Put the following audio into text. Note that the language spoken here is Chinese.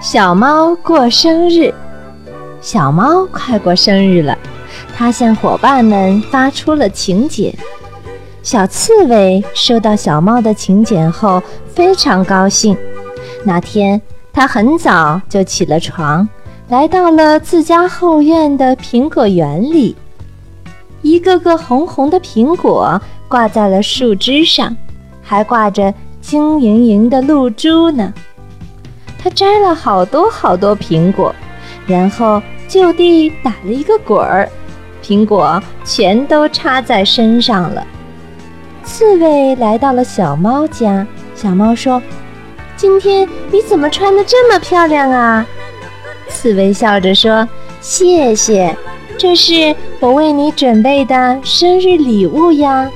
小猫过生日，小猫快过生日了，它向伙伴们发出了请柬。小刺猬收到小猫的请柬后，非常高兴。那天，它很早就起了床，来到了自家后院的苹果园里。一个个红红的苹果挂在了树枝上，还挂着晶莹莹的露珠呢。他摘了好多好多苹果，然后就地打了一个滚儿，苹果全都插在身上了。刺猬来到了小猫家，小猫说：“今天你怎么穿得这么漂亮啊？”刺猬笑着说：“谢谢，这是我为你准备的生日礼物呀。”